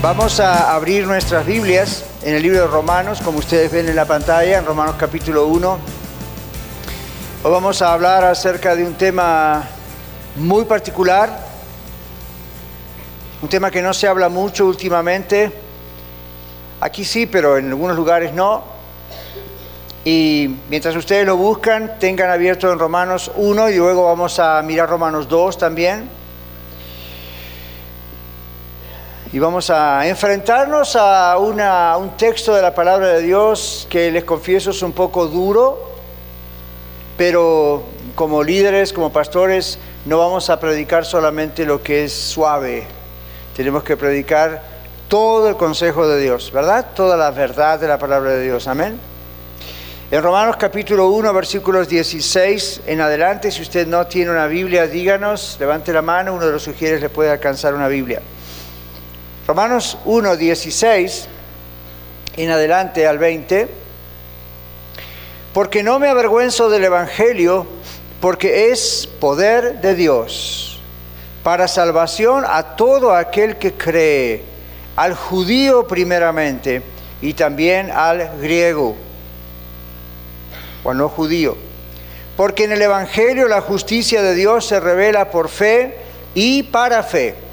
Vamos a abrir nuestras Biblias en el libro de Romanos, como ustedes ven en la pantalla, en Romanos capítulo 1. Hoy vamos a hablar acerca de un tema muy particular, un tema que no se habla mucho últimamente. Aquí sí, pero en algunos lugares no. Y mientras ustedes lo buscan, tengan abierto en Romanos 1 y luego vamos a mirar Romanos 2 también. Y vamos a enfrentarnos a un texto de la palabra de Dios que les confieso es un poco duro, pero como líderes, como pastores, no vamos a predicar solamente lo que es suave, tenemos que predicar todo el consejo de Dios, ¿verdad? Toda la verdad de la palabra de Dios, amén. En Romanos capítulo 1, versículos 16 en adelante, si usted no tiene una Biblia, díganos, levante la mano, uno de los sugieres le puede alcanzar una Biblia. Romanos 1, 16 en adelante al 20, porque no me avergüenzo del Evangelio, porque es poder de Dios para salvación a todo aquel que cree, al judío primeramente y también al griego, o no judío. Porque en el Evangelio la justicia de Dios se revela por fe y para fe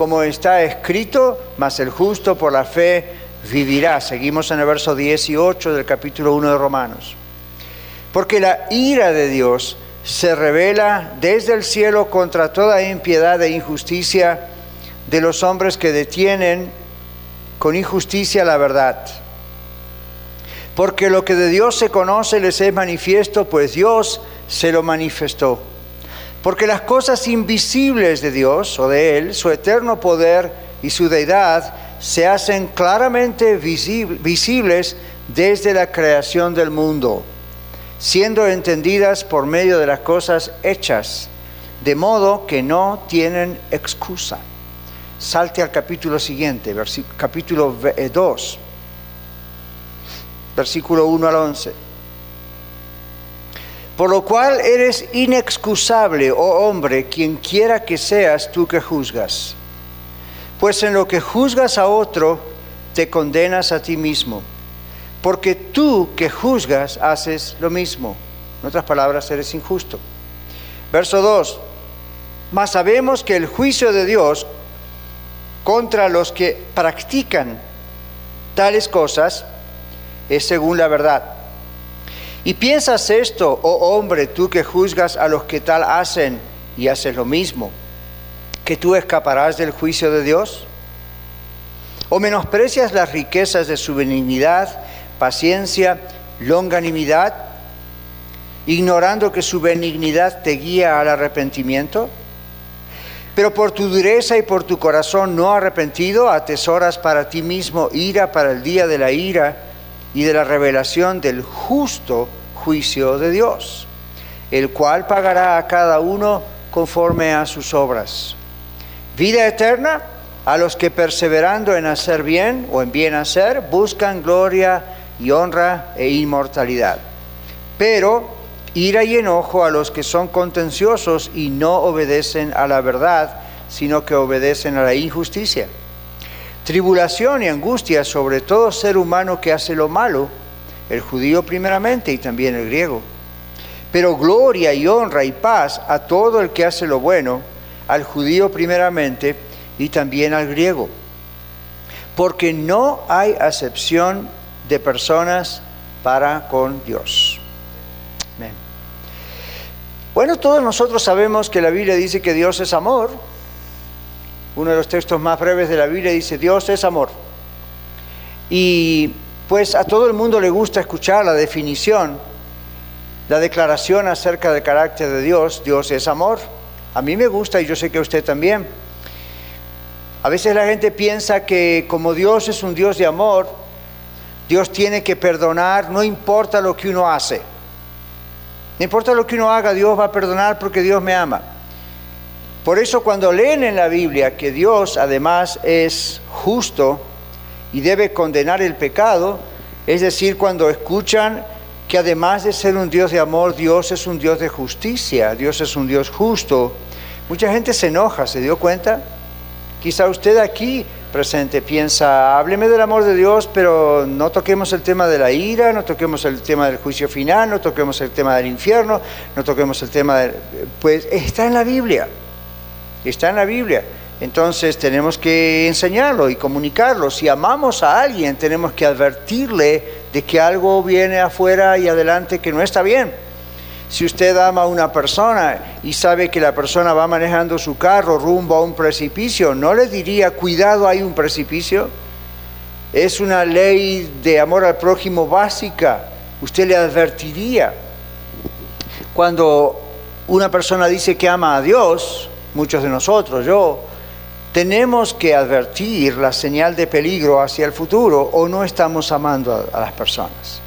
como está escrito, mas el justo por la fe vivirá. Seguimos en el verso 18 del capítulo 1 de Romanos. Porque la ira de Dios se revela desde el cielo contra toda impiedad e injusticia de los hombres que detienen con injusticia la verdad. Porque lo que de Dios se conoce les es manifiesto, pues Dios se lo manifestó. Porque las cosas invisibles de Dios o de Él, su eterno poder y su deidad, se hacen claramente visibles desde la creación del mundo, siendo entendidas por medio de las cosas hechas, de modo que no tienen excusa. Salte al capítulo siguiente, capítulo 2, eh, versículo 1 al 11. Por lo cual eres inexcusable, oh hombre, quien quiera que seas tú que juzgas. Pues en lo que juzgas a otro, te condenas a ti mismo. Porque tú que juzgas haces lo mismo. En otras palabras, eres injusto. Verso 2. Mas sabemos que el juicio de Dios contra los que practican tales cosas es según la verdad y piensas esto, oh hombre, tú que juzgas a los que tal hacen y haces lo mismo, que tú escaparás del juicio de Dios? ¿O menosprecias las riquezas de su benignidad, paciencia, longanimidad, ignorando que su benignidad te guía al arrepentimiento? Pero por tu dureza y por tu corazón no arrepentido, atesoras para ti mismo ira para el día de la ira y de la revelación del justo juicio de Dios, el cual pagará a cada uno conforme a sus obras. Vida eterna a los que perseverando en hacer bien o en bien hacer buscan gloria y honra e inmortalidad. Pero ira y enojo a los que son contenciosos y no obedecen a la verdad, sino que obedecen a la injusticia tribulación y angustia sobre todo ser humano que hace lo malo, el judío primeramente y también el griego. Pero gloria y honra y paz a todo el que hace lo bueno, al judío primeramente y también al griego. Porque no hay acepción de personas para con Dios. Bueno, todos nosotros sabemos que la Biblia dice que Dios es amor, uno de los textos más breves de la Biblia dice, Dios es amor. Y pues a todo el mundo le gusta escuchar la definición, la declaración acerca del carácter de Dios, Dios es amor. A mí me gusta y yo sé que a usted también. A veces la gente piensa que como Dios es un Dios de amor, Dios tiene que perdonar, no importa lo que uno hace. No importa lo que uno haga, Dios va a perdonar porque Dios me ama. Por eso cuando leen en la Biblia que Dios además es justo y debe condenar el pecado, es decir, cuando escuchan que además de ser un Dios de amor, Dios es un Dios de justicia, Dios es un Dios justo, mucha gente se enoja, ¿se dio cuenta? Quizá usted aquí presente piensa, hábleme del amor de Dios, pero no toquemos el tema de la ira, no toquemos el tema del juicio final, no toquemos el tema del infierno, no toquemos el tema del... Pues está en la Biblia está en la Biblia. Entonces tenemos que enseñarlo y comunicarlo. Si amamos a alguien, tenemos que advertirle de que algo viene afuera y adelante que no está bien. Si usted ama a una persona y sabe que la persona va manejando su carro rumbo a un precipicio, ¿no le diría, cuidado, hay un precipicio? Es una ley de amor al prójimo básica. Usted le advertiría. Cuando una persona dice que ama a Dios, muchos de nosotros, yo, tenemos que advertir la señal de peligro hacia el futuro o no estamos amando a, las personas.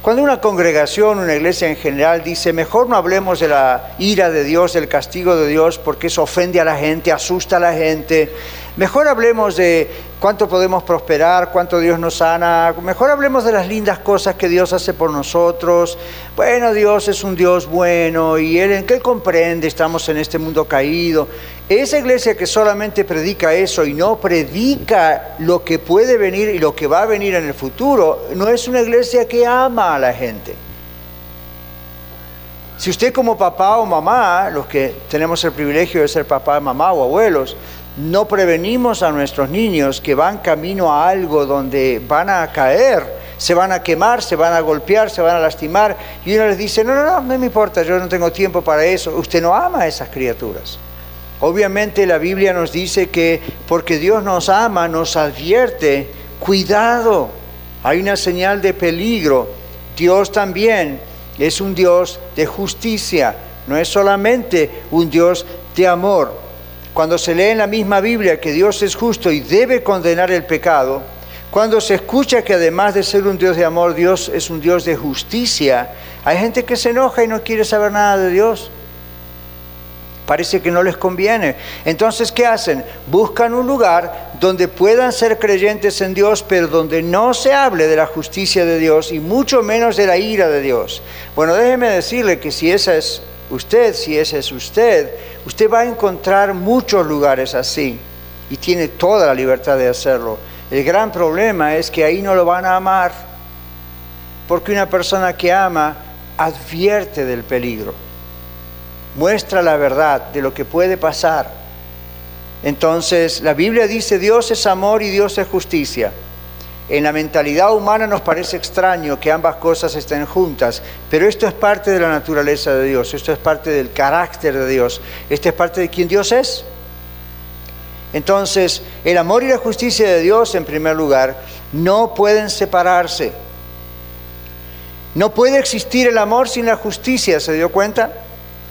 Cuando una congregación, una iglesia en general dice, mejor no hablemos de la ira de Dios, del castigo de Dios, porque eso ofende a la gente, asusta a la gente, mejor hablemos de cuánto podemos prosperar, cuánto Dios nos sana, mejor hablemos de las lindas cosas que Dios hace por nosotros. Bueno, Dios es un Dios bueno y Él en qué comprende, estamos en este mundo caído. Esa iglesia que solamente predica eso y no predica lo que puede venir y lo que va a venir en el futuro, no es una iglesia que ama a la gente. Si usted como papá o mamá, los que tenemos el privilegio de ser papá, mamá o abuelos, no prevenimos a nuestros niños que van camino a algo donde van a caer, se van a quemar, se van a golpear, se van a lastimar, y uno les dice, no, no, no, no me importa, yo no tengo tiempo para eso. Usted no ama a esas criaturas. Obviamente la Biblia nos dice que porque Dios nos ama, nos advierte, cuidado, hay una señal de peligro. Dios también es un Dios de justicia, no es solamente un Dios de amor. Cuando se lee en la misma Biblia que Dios es justo y debe condenar el pecado, cuando se escucha que además de ser un Dios de amor, Dios es un Dios de justicia, hay gente que se enoja y no quiere saber nada de Dios. Parece que no les conviene. Entonces, ¿qué hacen? Buscan un lugar donde puedan ser creyentes en Dios, pero donde no se hable de la justicia de Dios y mucho menos de la ira de Dios. Bueno, déjeme decirle que si esa es usted, si ese es usted, usted va a encontrar muchos lugares así y tiene toda la libertad de hacerlo. El gran problema es que ahí no lo van a amar, porque una persona que ama advierte del peligro, muestra la verdad de lo que puede pasar. Entonces, la Biblia dice, Dios es amor y Dios es justicia. En la mentalidad humana nos parece extraño que ambas cosas estén juntas, pero esto es parte de la naturaleza de Dios, esto es parte del carácter de Dios, esto es parte de quien Dios es. Entonces, el amor y la justicia de Dios, en primer lugar, no pueden separarse. No puede existir el amor sin la justicia, ¿se dio cuenta?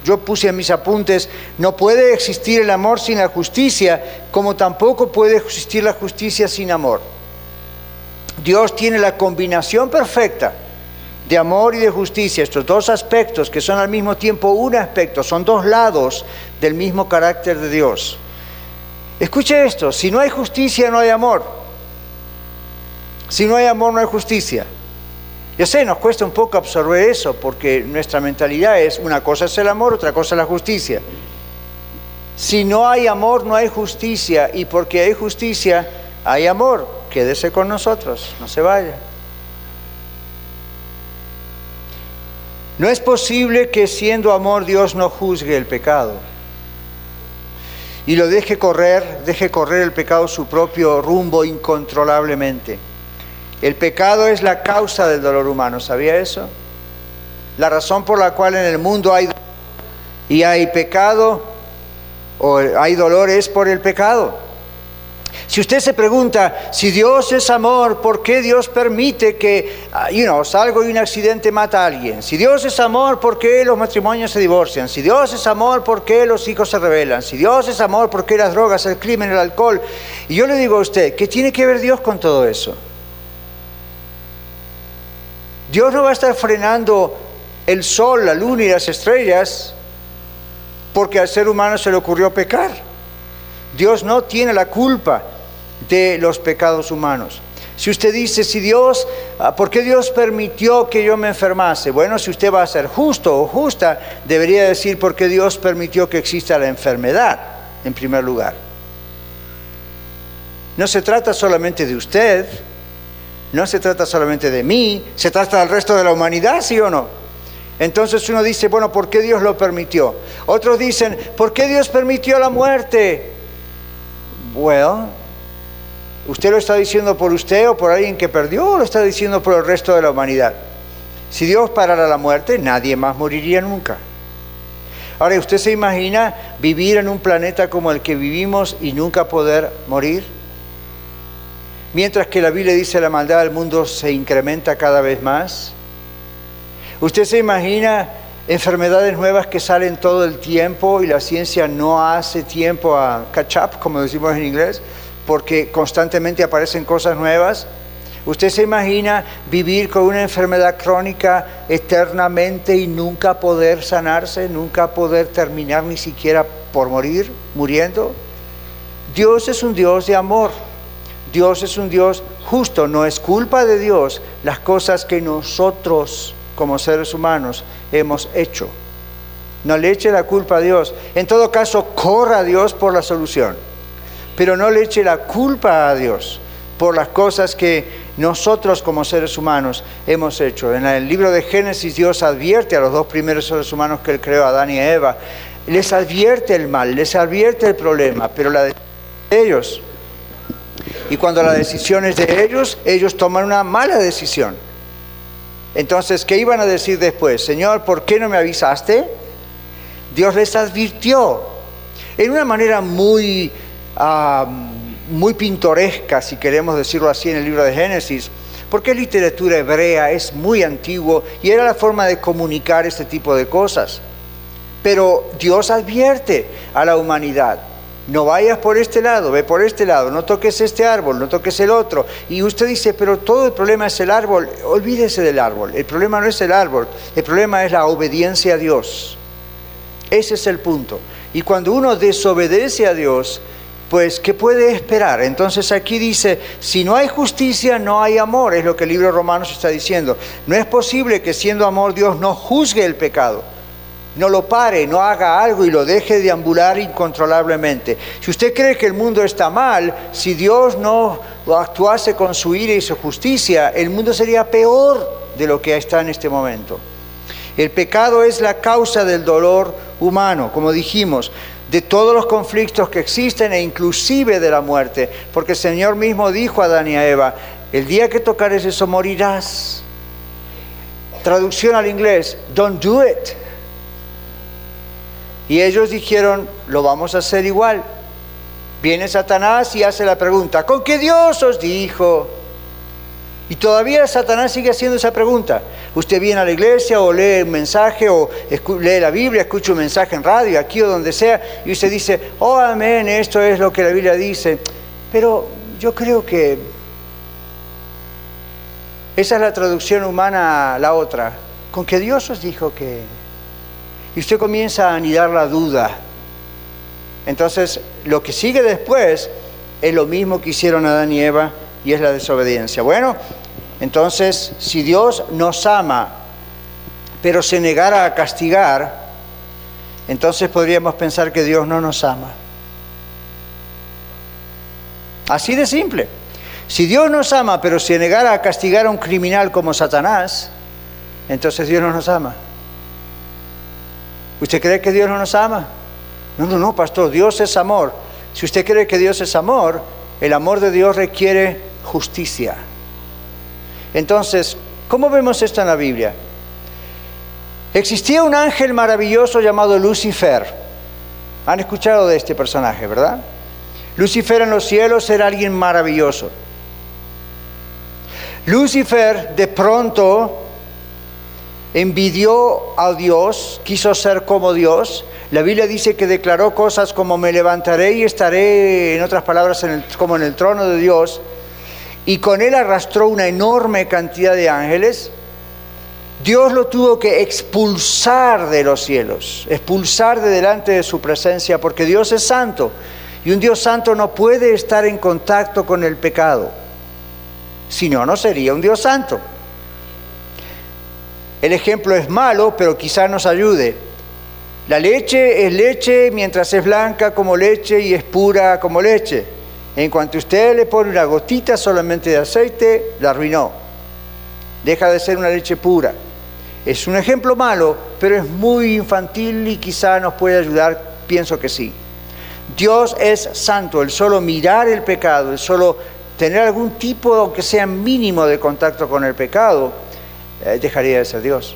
Yo puse en mis apuntes, no puede existir el amor sin la justicia, como tampoco puede existir la justicia sin amor. Dios tiene la combinación perfecta de amor y de justicia, estos dos aspectos que son al mismo tiempo un aspecto, son dos lados del mismo carácter de Dios. Escuche esto, si no hay justicia no hay amor. Si no hay amor no hay justicia. Yo sé, nos cuesta un poco absorber eso porque nuestra mentalidad es una cosa es el amor, otra cosa es la justicia. Si no hay amor no hay justicia y porque hay justicia hay amor quédese con nosotros, no se vaya. No es posible que siendo amor Dios no juzgue el pecado y lo deje correr, deje correr el pecado su propio rumbo incontrolablemente. El pecado es la causa del dolor humano, ¿sabía eso? La razón por la cual en el mundo hay y hay pecado o hay dolor es por el pecado. Si usted se pregunta, si Dios es amor, ¿por qué Dios permite que, ah, you know, salgo y un accidente mata a alguien? Si Dios es amor, ¿por qué los matrimonios se divorcian? Si Dios es amor, ¿por qué los hijos se rebelan? Si Dios es amor, ¿por qué las drogas, el crimen, el alcohol? Y yo le digo a usted, ¿qué tiene que ver Dios con todo eso? Dios no va a estar frenando el sol, la luna y las estrellas porque al ser humano se le ocurrió pecar. Dios no tiene la culpa de los pecados humanos. Si usted dice, si Dios, ah, ¿por qué Dios permitió que yo me enfermase? Bueno, si usted va a ser justo o justa, debería decir por qué Dios permitió que exista la enfermedad, en primer lugar. No se trata solamente de usted, no se trata solamente de mí, se trata del resto de la humanidad, ¿sí o no? Entonces uno dice, bueno, ¿por qué Dios lo permitió? Otros dicen, ¿por qué Dios permitió la muerte? Bueno, ¿usted lo está diciendo por usted o por alguien que perdió o lo está diciendo por el resto de la humanidad? Si Dios parara la muerte, nadie más moriría nunca. Ahora, ¿usted se imagina vivir en un planeta como el que vivimos y nunca poder morir? Mientras que la Biblia dice la maldad del mundo se incrementa cada vez más. ¿Usted se imagina enfermedades nuevas que salen todo el tiempo y la ciencia no hace tiempo a catch up, como decimos en inglés, porque constantemente aparecen cosas nuevas? ¿Usted se imagina vivir con una enfermedad crónica eternamente y nunca poder sanarse, nunca poder terminar ni siquiera por morir, muriendo? Dios es un Dios de amor. Dios es un Dios justo, no es culpa de Dios las cosas que nosotros como seres humanos hemos hecho. No le eche la culpa a Dios. En todo caso, corra a Dios por la solución. Pero no le eche la culpa a Dios por las cosas que nosotros como seres humanos hemos hecho. En el libro de Génesis Dios advierte a los dos primeros seres humanos que él creó, Adán y Eva, les advierte el mal, les advierte el problema, pero la de ellos y cuando la decisión es de ellos, ellos toman una mala decisión. Entonces, ¿qué iban a decir después? Señor, ¿por qué no me avisaste? Dios les advirtió en una manera muy, ah, muy pintoresca, si queremos decirlo así, en el libro de Génesis, porque es literatura hebrea, es muy antiguo y era la forma de comunicar este tipo de cosas. Pero Dios advierte a la humanidad no vayas por este lado, ve por este lado, no toques este árbol, no toques el otro. Y usted dice, pero todo el problema es el árbol, olvídese del árbol, el problema no es el árbol, el problema es la obediencia a Dios. Ese es el punto. Y cuando uno desobedece a Dios, pues, ¿qué puede esperar? Entonces aquí dice, si no hay justicia, no hay amor, es lo que el libro Romanos está diciendo. No es posible que siendo amor Dios no juzgue el pecado no lo pare, no haga algo y lo deje de ambular incontrolablemente. Si usted cree que el mundo está mal, si Dios no actuase con su ira y su justicia, el mundo sería peor de lo que está en este momento. El pecado es la causa del dolor humano, como dijimos, de todos los conflictos que existen e inclusive de la muerte, porque el Señor mismo dijo a Adán y a Eva, el día que tocares eso morirás. Traducción al inglés, don't do it. Y ellos dijeron, lo vamos a hacer igual. Viene Satanás y hace la pregunta, ¿con qué Dios os dijo? Y todavía Satanás sigue haciendo esa pregunta. Usted viene a la iglesia o lee un mensaje o lee la Biblia, escucha un mensaje en radio, aquí o donde sea, y usted dice, oh amén, esto es lo que la Biblia dice. Pero yo creo que esa es la traducción humana a la otra. ¿Con qué Dios os dijo que y usted comienza a anidar la duda. Entonces, lo que sigue después es lo mismo que hicieron Adán y Eva y es la desobediencia. Bueno, entonces, si Dios nos ama, pero se negara a castigar, entonces podríamos pensar que Dios no nos ama. Así de simple. Si Dios nos ama, pero se negara a castigar a un criminal como Satanás, entonces Dios no nos ama. ¿Usted cree que Dios no nos ama? No, no, no, pastor, Dios es amor. Si usted cree que Dios es amor, el amor de Dios requiere justicia. Entonces, ¿cómo vemos esto en la Biblia? Existía un ángel maravilloso llamado Lucifer. Han escuchado de este personaje, ¿verdad? Lucifer en los cielos era alguien maravilloso. Lucifer de pronto envidió a Dios, quiso ser como Dios. La Biblia dice que declaró cosas como me levantaré y estaré, en otras palabras, como en el trono de Dios. Y con él arrastró una enorme cantidad de ángeles. Dios lo tuvo que expulsar de los cielos, expulsar de delante de su presencia, porque Dios es santo y un Dios santo no puede estar en contacto con el pecado, si no, no sería un Dios santo. El ejemplo es malo, pero quizá nos ayude. La leche es leche mientras es blanca como leche y es pura como leche. En cuanto usted le pone una gotita solamente de aceite, la arruinó. Deja de ser una leche pura. Es un ejemplo malo, pero es muy infantil y quizá nos puede ayudar, pienso que sí. Dios es santo, el solo mirar el pecado, el solo tener algún tipo, aunque sea mínimo, de contacto con el pecado, eh, dejaría de ser Dios.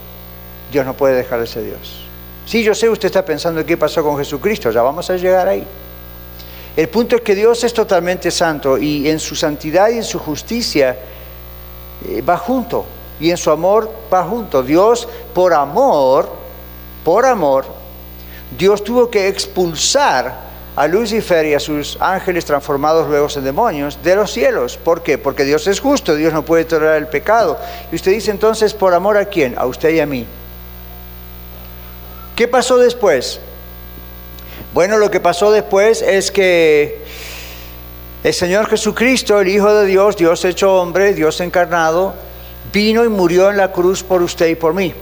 Dios no puede dejar de ser Dios. Sí, yo sé, usted está pensando qué pasó con Jesucristo, ya vamos a llegar ahí. El punto es que Dios es totalmente santo y en su santidad y en su justicia eh, va junto y en su amor va junto. Dios, por amor, por amor, Dios tuvo que expulsar a Lucifer y a sus ángeles transformados luego en demonios de los cielos. ¿Por qué? Porque Dios es justo, Dios no puede tolerar el pecado. Y usted dice entonces, ¿por amor a quién? A usted y a mí. ¿Qué pasó después? Bueno, lo que pasó después es que el Señor Jesucristo, el Hijo de Dios, Dios hecho hombre, Dios encarnado, vino y murió en la cruz por usted y por mí.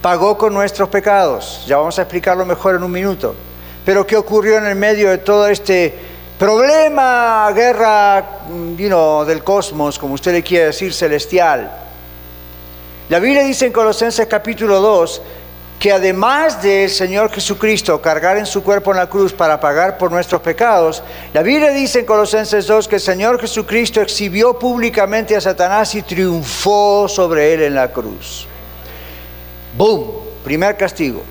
Pagó con nuestros pecados. Ya vamos a explicarlo mejor en un minuto. Pero ¿qué ocurrió en el medio de todo este problema, guerra you del cosmos, como usted le quiere decir, celestial? La Biblia dice en Colosenses capítulo 2 que además del Señor Jesucristo cargar en su cuerpo en la cruz para pagar por nuestros pecados, la Biblia dice en Colosenses 2 que el Señor Jesucristo exhibió públicamente a Satanás y triunfó sobre él en la cruz. ¡Boom! Primer castigo.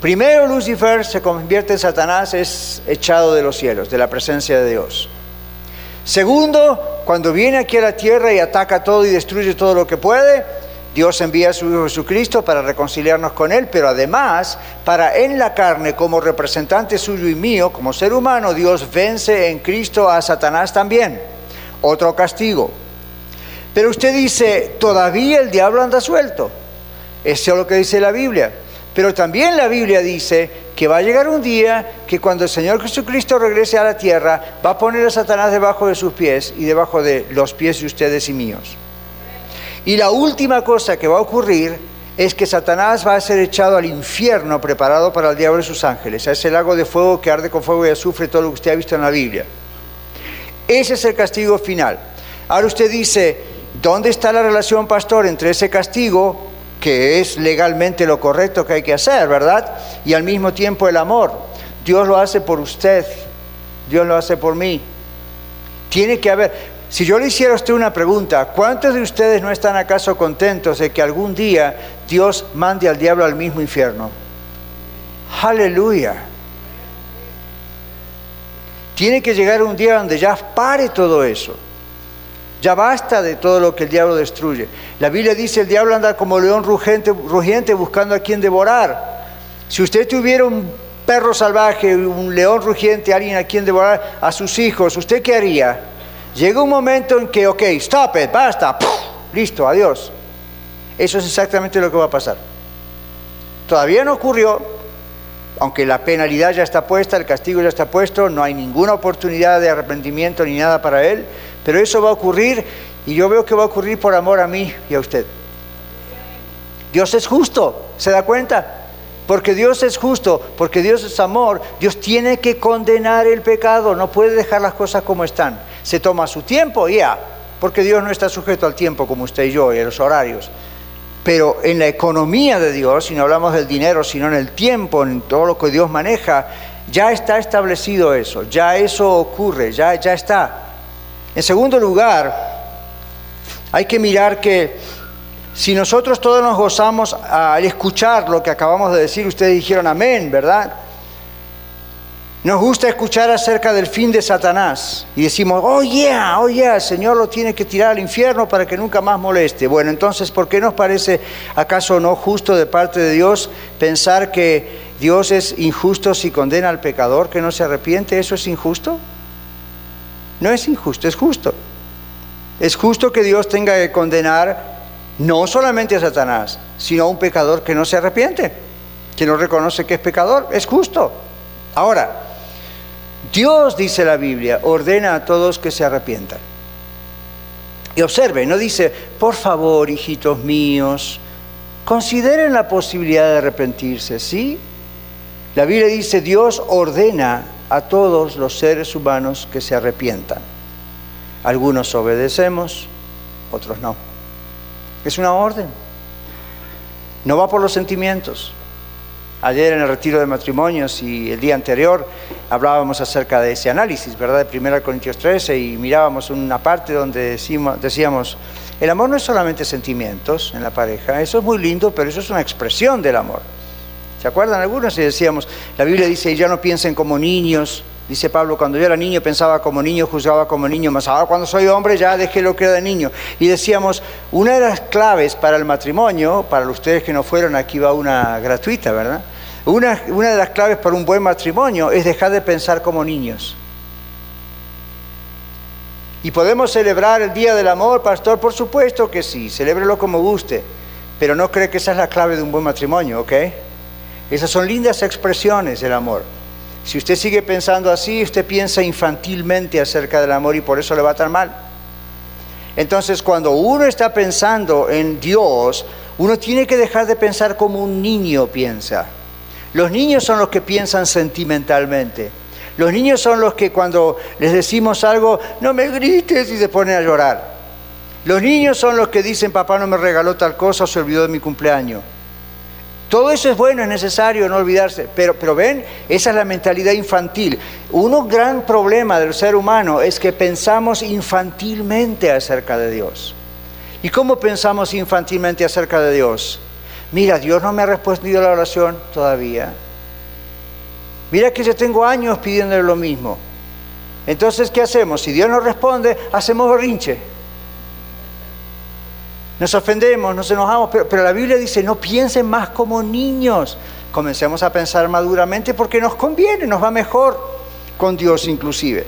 Primero Lucifer se convierte en Satanás, es echado de los cielos, de la presencia de Dios. Segundo, cuando viene aquí a la tierra y ataca todo y destruye todo lo que puede, Dios envía a su Hijo Jesucristo para reconciliarnos con Él, pero además para en la carne, como representante suyo y mío, como ser humano, Dios vence en Cristo a Satanás también. Otro castigo. Pero usted dice, todavía el diablo anda suelto. Eso es lo que dice la Biblia. Pero también la Biblia dice que va a llegar un día que cuando el Señor Jesucristo regrese a la tierra, va a poner a Satanás debajo de sus pies y debajo de los pies de ustedes y míos. Y la última cosa que va a ocurrir es que Satanás va a ser echado al infierno preparado para el diablo y sus ángeles, a ese lago de fuego que arde con fuego y azufre, todo lo que usted ha visto en la Biblia. Ese es el castigo final. Ahora usted dice, ¿dónde está la relación, pastor, entre ese castigo, que es legalmente lo correcto que hay que hacer, ¿verdad? Y al mismo tiempo el amor. Dios lo hace por usted, Dios lo hace por mí. Tiene que haber, si yo le hiciera a usted una pregunta, ¿cuántos de ustedes no están acaso contentos de que algún día Dios mande al diablo al mismo infierno? Aleluya. Tiene que llegar un día donde ya pare todo eso. Ya basta de todo lo que el diablo destruye. La Biblia dice, el diablo anda como león rugiente, rugiente buscando a quien devorar. Si usted tuviera un perro salvaje, un león rugiente, alguien a quien devorar, a sus hijos, ¿usted qué haría? Llega un momento en que, ok, stop it, basta, listo, adiós. Eso es exactamente lo que va a pasar. Todavía no ocurrió, aunque la penalidad ya está puesta, el castigo ya está puesto, no hay ninguna oportunidad de arrepentimiento ni nada para él, pero eso va a ocurrir y yo veo que va a ocurrir por amor a mí y a usted. Dios es justo, ¿se da cuenta? Porque Dios es justo, porque Dios es amor, Dios tiene que condenar el pecado, no puede dejar las cosas como están se toma su tiempo, ya, porque Dios no está sujeto al tiempo como usted y yo y a los horarios. Pero en la economía de Dios, si no hablamos del dinero, sino en el tiempo, en todo lo que Dios maneja, ya está establecido eso, ya eso ocurre, ya, ya está. En segundo lugar, hay que mirar que si nosotros todos nos gozamos al escuchar lo que acabamos de decir, ustedes dijeron amén, ¿verdad? Nos gusta escuchar acerca del fin de Satanás y decimos, oh yeah, oh yeah, el Señor lo tiene que tirar al infierno para que nunca más moleste. Bueno, entonces, ¿por qué nos parece acaso no justo de parte de Dios pensar que Dios es injusto si condena al pecador que no se arrepiente? ¿Eso es injusto? No es injusto, es justo. Es justo que Dios tenga que condenar No solamente a Satanás, sino a un pecador que no se arrepiente, que no reconoce que es pecador. Es justo. Ahora, Dios, dice la Biblia, ordena a todos que se arrepientan. Y observe, no dice, por favor, hijitos míos, consideren la posibilidad de arrepentirse, ¿sí? La Biblia dice, Dios ordena a todos los seres humanos que se arrepientan. Algunos obedecemos, otros no. Es una orden. No va por los sentimientos. Ayer en el retiro de matrimonios y el día anterior hablábamos acerca de ese análisis, ¿verdad? De 1 Corintios 13 y mirábamos una parte donde decimos, decíamos, el amor no es solamente sentimientos en la pareja, eso es muy lindo, pero eso es una expresión del amor. ¿Se acuerdan algunos? Y decíamos, la Biblia dice, ya no piensen como niños, Dice Pablo, cuando yo era niño pensaba como niño, juzgaba como niño, más ahora cuando soy hombre ya dejé lo que era de niño. Y decíamos, una de las claves para el matrimonio, para ustedes que no fueron, aquí va una gratuita, ¿verdad? Una, de las claves para un buen matrimonio es dejar de pensar como niños. ¿Y podemos celebrar el Día del Amor, pastor? Por supuesto que sí, celébrelo como guste, pero no cree que esa es la clave de un buen matrimonio, ¿ok? Esas son lindas expresiones del amor. Si usted sigue pensando así, usted piensa infantilmente acerca del amor y por eso le va tan mal. Entonces, cuando uno está pensando en Dios, uno tiene que dejar de pensar como un niño piensa. Los niños son los que piensan sentimentalmente. Los niños son los que cuando les decimos algo, no me grites y se ponen a llorar. Los niños son los que dicen, papá no me regaló tal cosa o se olvidó de mi cumpleaños. Todo eso es bueno, es necesario no olvidarse, pero, pero ven, esa es la mentalidad infantil. Un gran problema del ser humano es que pensamos infantilmente acerca de Dios. ¿Y cómo pensamos infantilmente acerca de Dios? Mira, Dios no me ha respondido la oración todavía. Mira que yo tengo años pidiéndole lo mismo. Entonces, ¿qué hacemos? Si Dios no responde, hacemos berrinche. Nos ofendemos, nos enojamos, pero, la Biblia dice, no piensen más como niños. Comencemos a pensar maduramente porque nos conviene, nos va mejor con Dios inclusive.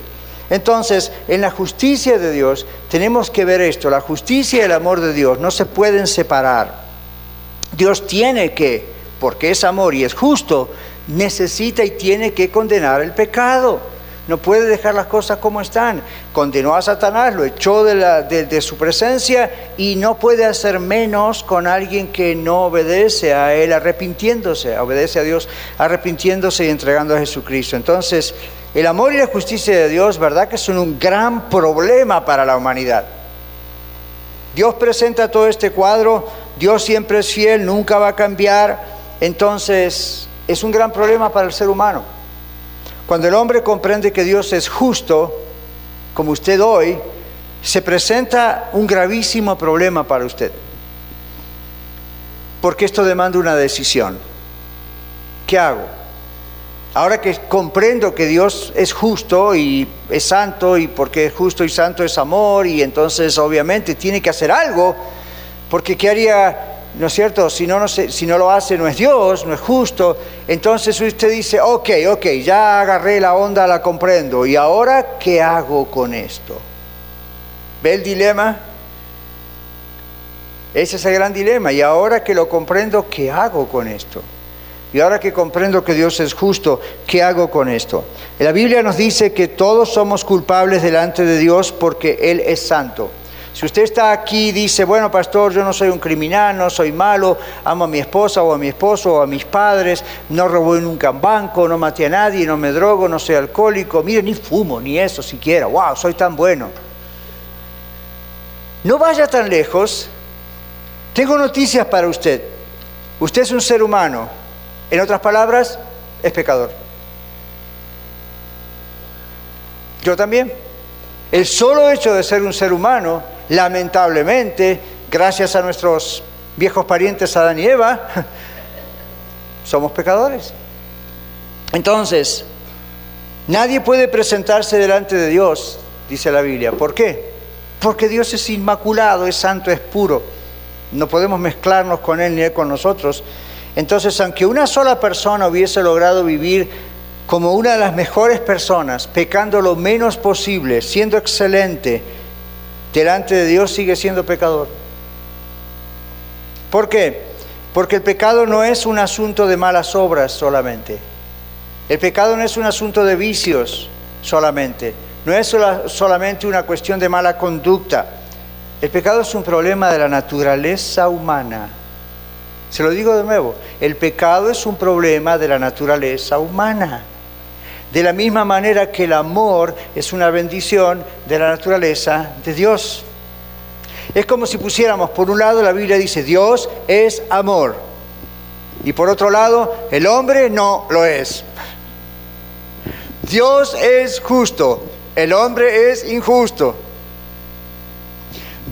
Entonces, en la justicia de Dios tenemos que ver esto, la justicia y el amor de Dios no se pueden separar. Dios tiene que, porque es amor y es justo, necesita y tiene que condenar el pecado no puede dejar las cosas como están. Condenó a Satanás, lo echó de, su presencia y no puede hacer menos con alguien que no obedece a Él, arrepintiéndose, obedece a Dios, arrepintiéndose y entregando a Jesucristo. Entonces, el amor y la justicia de Dios, ¿verdad que son un gran problema para la humanidad? Dios presenta todo este cuadro, Dios siempre es fiel, nunca va a cambiar, entonces es un gran problema para el ser humano. Cuando el hombre comprende que Dios es justo, como usted hoy, se presenta un gravísimo problema para usted. Porque esto demanda una decisión. ¿Qué hago? Ahora que comprendo que Dios es justo y es santo y porque es justo y santo es amor y entonces obviamente tiene que hacer algo, porque ¿qué haría ¿no es cierto? Si no, lo hace, no es Dios, no es justo. Entonces usted dice, ok, ok, ya agarré la onda, la comprendo. ¿Y ahora qué hago con esto? ¿Ve el dilema? Ese es el gran dilema. Y ahora que lo comprendo, ¿qué hago con esto? Y ahora que comprendo que Dios es justo, ¿qué hago con esto? La Biblia nos dice que todos somos culpables delante de Dios porque Él es santo. Si usted está aquí y dice, bueno, pastor, yo no soy un criminal, no soy malo, amo a mi esposa o a mi esposo o a mis padres, no robé nunca un banco, no maté a nadie, no me drogo, no soy alcohólico, mire, ni fumo, ni eso siquiera, wow, soy tan bueno. No vaya tan lejos. Tengo noticias para usted. Usted es un ser humano. En otras palabras, es pecador. Yo también. El solo hecho de ser un ser humano lamentablemente, gracias a nuestros viejos parientes Adán y Eva, somos pecadores. Entonces, nadie puede presentarse delante de Dios, dice la Biblia. ¿Por qué? Porque Dios es inmaculado, es santo, es puro. No podemos mezclarnos con Él ni Él con nosotros. Entonces, aunque una sola persona hubiese logrado vivir como una de las mejores personas, pecando lo menos posible, siendo excelente, delante de Dios sigue siendo pecador. ¿Por qué? Porque el pecado no es un asunto de malas obras solamente. El pecado no es un asunto de vicios solamente. No es solamente una cuestión de mala conducta. El pecado es un problema de la naturaleza humana. Se lo digo de nuevo, el pecado es un problema de la naturaleza humana. De la misma manera que el amor es una bendición de la naturaleza de Dios. Es como si pusiéramos, por un lado la Biblia dice, Dios es amor. Y por otro lado, el hombre no lo es. Dios es justo, el hombre es injusto.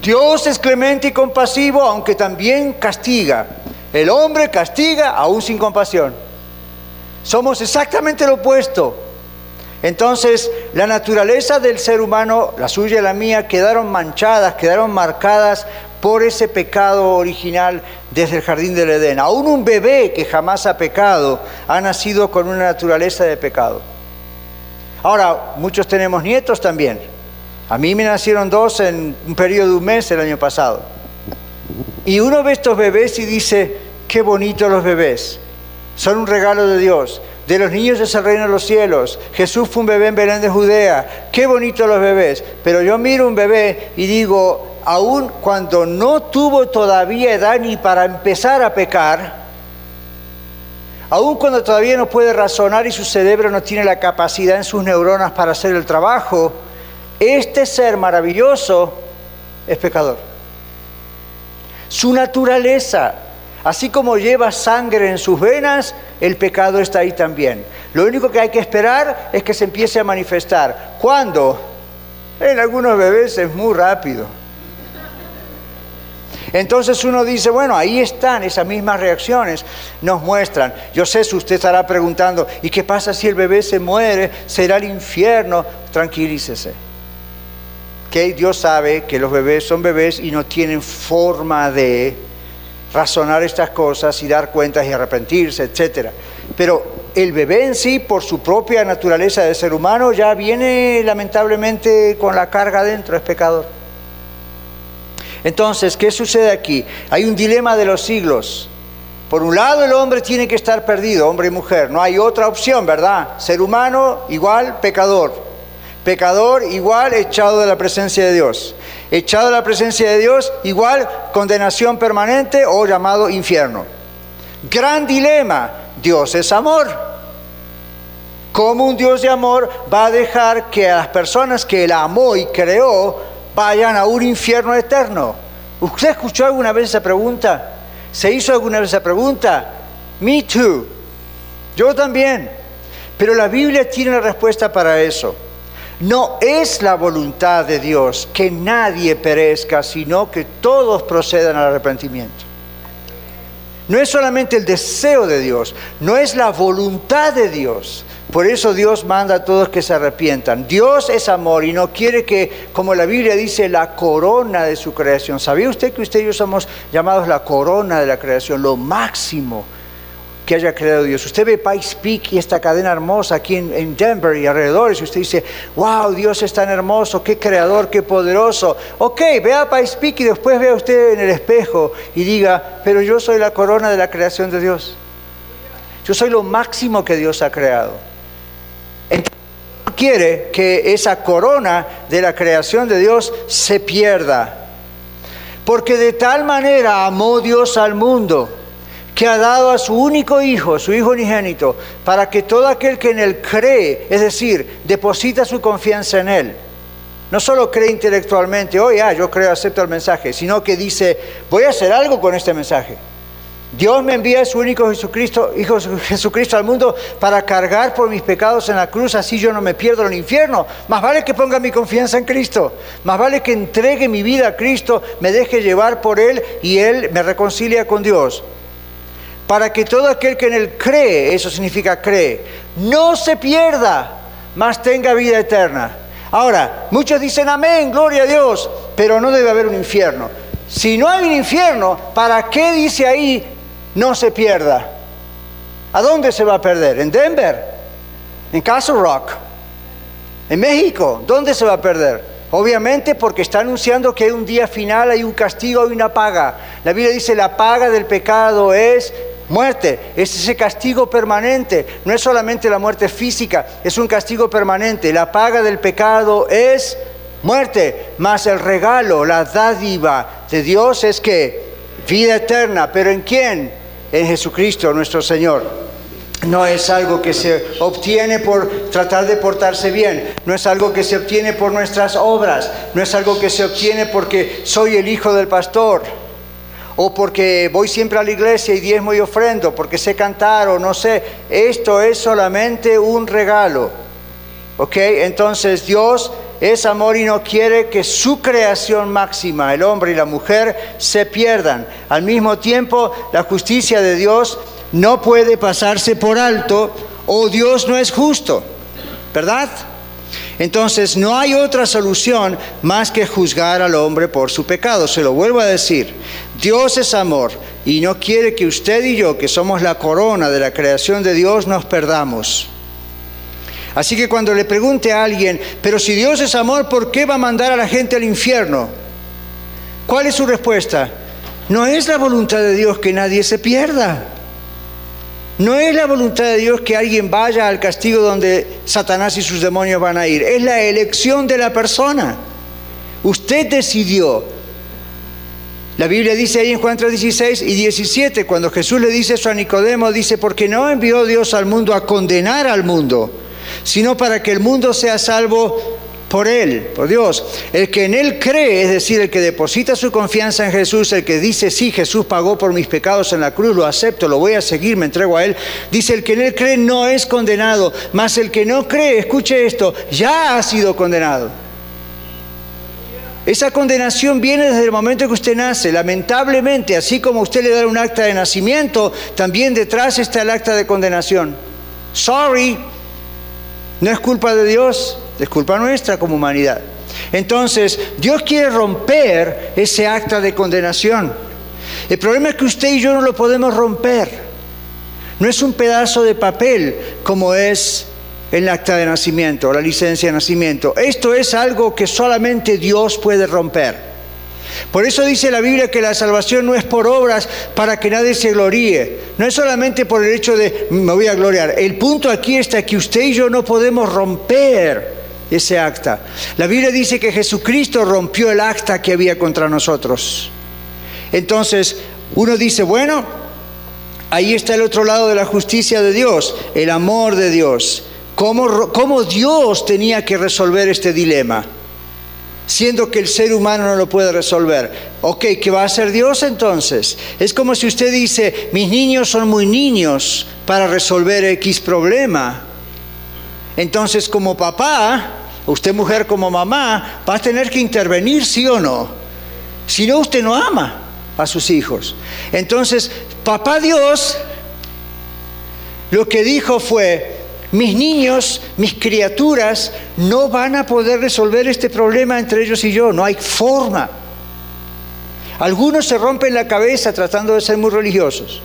Dios es clemente y compasivo, aunque también castiga. El hombre castiga aún sin compasión. Somos exactamente lo opuesto. Entonces, la naturaleza del ser humano, la suya y la mía, quedaron manchadas, quedaron marcadas por ese pecado original desde el jardín del Edén. Aún un bebé que jamás ha pecado ha nacido con una naturaleza de pecado. Ahora, muchos tenemos nietos también. A mí me nacieron dos en un periodo de un mes el año pasado. Y uno ve estos bebés y dice, qué bonitos los bebés. Son un regalo de Dios. De los niños es el reino de los cielos. Jesús fue un bebé en Belén de Judea. Qué bonitos los bebés. Pero yo miro un bebé y digo, aun cuando no tuvo todavía edad ni para empezar a pecar, Aun cuando todavía no puede razonar y su cerebro no tiene la capacidad en sus neuronas para hacer el trabajo, este ser maravilloso es pecador. Su naturaleza, así como lleva sangre en sus venas, el pecado está ahí también. Lo único que hay que esperar es que se empiece a manifestar. ¿Cuándo? En algunos bebés es muy rápido. Entonces uno dice, bueno, ahí están esas mismas reacciones, nos muestran. Yo sé si usted estará preguntando, ¿y qué pasa si el bebé se muere? ¿Será el infierno? Tranquilícese. Que Dios sabe que los bebés son bebés y no tienen forma de razonar estas cosas y dar cuentas y arrepentirse, etc. Pero el bebé en sí, por su propia naturaleza de ser humano, ya viene lamentablemente con la carga dentro, es pecador. Entonces, ¿qué sucede aquí? Hay un dilema de los siglos. Por un lado, el hombre tiene que estar perdido, hombre y mujer. No hay otra opción, ¿verdad? Ser humano igual pecador. Pecador igual echado de la presencia de Dios. Echado de la presencia de Dios igual condenación permanente o llamado infierno. Gran dilema. Dios es amor. ¿Cómo un Dios de amor va a dejar que a las personas que Él amó y creó vayan a un infierno eterno. ¿Usted escuchó alguna vez esa pregunta? ¿Se hizo alguna vez esa pregunta? Me too. Yo también. Pero la Biblia tiene una respuesta para eso. No es la voluntad de Dios que nadie perezca, sino que todos procedan al arrepentimiento. No es solamente el deseo de Dios, no es la voluntad de Dios, por eso Dios manda a todos que se arrepientan. Dios es amor y no quiere que, como la Biblia dice, la corona de su creación. ¿Sabía usted que usted y yo somos llamados la corona de la creación, lo máximo que haya creado Dios? Usted ve Pikes Peak y esta cadena hermosa aquí en, Denver y alrededores y usted dice, wow, Dios es tan hermoso, qué creador, qué poderoso. Ok, vea Pikes Peak y después vea usted en el espejo y diga, pero yo soy la corona de la creación de Dios. Yo soy lo máximo que Dios ha creado quiere que esa corona de la creación de Dios se pierda. Porque de tal manera amó Dios al mundo que ha dado a su único hijo, su hijo unigénito, para que todo aquel que en él cree, es decir, deposita su confianza en él, no solo cree intelectualmente, oh ya, yo creo, acepto el mensaje, sino que dice, voy a hacer algo con este mensaje. Dios me envía a su único Jesucristo, Hijo Jesucristo al mundo para cargar por mis pecados en la cruz, así yo no me pierdo en el infierno. Más vale que ponga mi confianza en Cristo, más vale que entregue mi vida a Cristo, me deje llevar por Él y Él me reconcilia con Dios. Para que todo aquel que en Él cree, eso significa cree, no se pierda, mas tenga vida eterna. Ahora, muchos dicen amén, gloria a Dios, pero no debe haber un infierno. Si no hay un infierno, ¿para qué dice ahí no se pierda. ¿A dónde se va a perder? ¿En Denver? ¿En Castle Rock? ¿En México? ¿Dónde se va a perder? Obviamente porque está anunciando que hay un día final, hay un castigo, hay una paga. La Biblia dice la paga del pecado es muerte, es ese castigo permanente. No es solamente la muerte física, es un castigo permanente. La paga del pecado es muerte, más el regalo, la dádiva de Dios es que vida eterna. ¿Pero en quién? En Jesucristo nuestro Señor. No es algo que se obtiene por tratar de portarse bien, no es algo que se obtiene por nuestras obras, no es algo que se obtiene porque soy el hijo del pastor o porque voy siempre a la iglesia y diezmo y ofrendo, porque sé cantar o no sé. Esto es solamente un regalo. ¿Ok? Entonces Dios es amor y no quiere que su creación máxima, el hombre y la mujer, se pierdan. Al mismo tiempo, la justicia de Dios no puede pasarse por alto o Dios no es justo, ¿verdad? Entonces no hay otra solución más que juzgar al hombre por su pecado. Se lo vuelvo a decir, Dios es amor y no quiere que usted y yo, que somos la corona de la creación de Dios, nos perdamos. Así que cuando le pregunte a alguien, pero si Dios es amor, ¿por qué va a mandar a la gente al infierno? ¿Cuál es su respuesta? No es la voluntad de Dios que nadie se pierda. No es la voluntad de Dios que alguien vaya al castigo donde Satanás y sus demonios van a ir. Es la elección de la persona. Usted decidió. La Biblia dice ahí en Juan 3, 16 y 17, cuando Jesús le dice eso a Nicodemo, dice, porque no envió Dios al mundo a condenar al mundo, sino para que el mundo sea salvo por Él, por Dios. El que en Él cree, es decir, el que deposita su confianza en Jesús, el que dice, sí, Jesús pagó por mis pecados en la cruz, lo acepto, lo voy a seguir, me entrego a Él, dice, el que en Él cree no es condenado, mas el que no cree, escuche esto, ya ha sido condenado. Esa condenación viene desde el momento que usted nace. Lamentablemente, así como usted le da un acta de nacimiento, también detrás está el acta de condenación. Sorry, no es culpa de Dios, es culpa nuestra como humanidad. Entonces, Dios quiere romper ese acta de condenación. El problema es que usted y yo no lo podemos romper. No es un pedazo de papel como es el acta de nacimiento, la licencia de nacimiento. Esto es algo que solamente Dios puede romper. Por eso dice la Biblia que la salvación no es por obras para que nadie se gloríe. No es solamente por el hecho de me voy a gloriar. El punto aquí está que usted y yo no podemos romper ese acta. La Biblia dice que Jesucristo rompió el acta que había contra nosotros. Entonces, uno dice, bueno, ahí está el otro lado de la justicia de Dios, el amor de Dios. ¿Cómo, cómo Dios tenía que resolver este dilema? siendo que el ser humano no lo puede resolver. Ok, ¿qué va a hacer Dios entonces? Es como si usted dice, mis niños son muy niños para resolver X problema. Entonces, como papá, usted mujer como mamá, va a tener que intervenir, sí o no. Si no, usted no ama a sus hijos. Entonces, papá Dios lo que dijo fue, mis niños, mis criaturas, no van a poder resolver este problema entre ellos y yo, no hay forma. Algunos se rompen la cabeza tratando de ser muy religiosos.